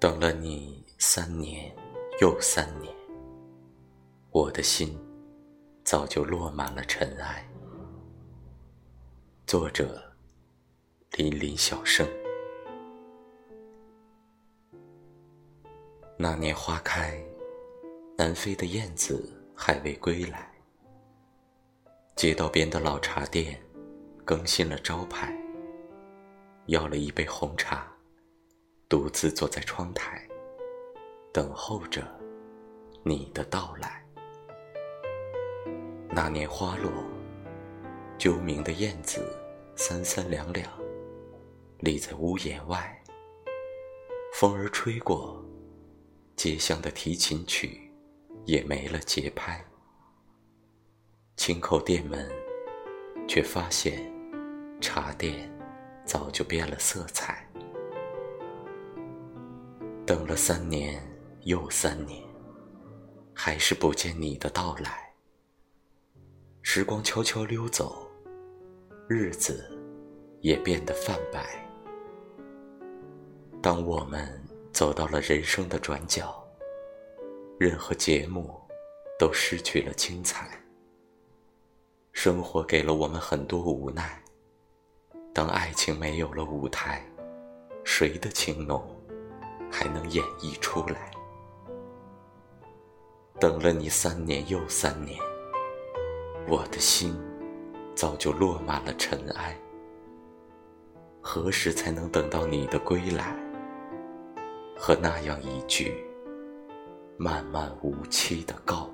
等了你三年又三年，我的心早就落满了尘埃。作者：林林小生。那年花开，南飞的燕子还未归来。街道边的老茶店更新了招牌，要了一杯红茶。独自坐在窗台，等候着你的到来。那年花落，啾鸣的燕子三三两两立在屋檐外。风儿吹过，街巷的提琴曲也没了节拍。轻叩店门，却发现茶店早就变了色彩。等了三年又三年，还是不见你的到来。时光悄悄溜走，日子也变得泛白。当我们走到了人生的转角，任何节目都失去了精彩。生活给了我们很多无奈。当爱情没有了舞台，谁的情浓？还能演绎出来。等了你三年又三年，我的心早就落满了尘埃。何时才能等到你的归来？和那样一句漫漫无期的告？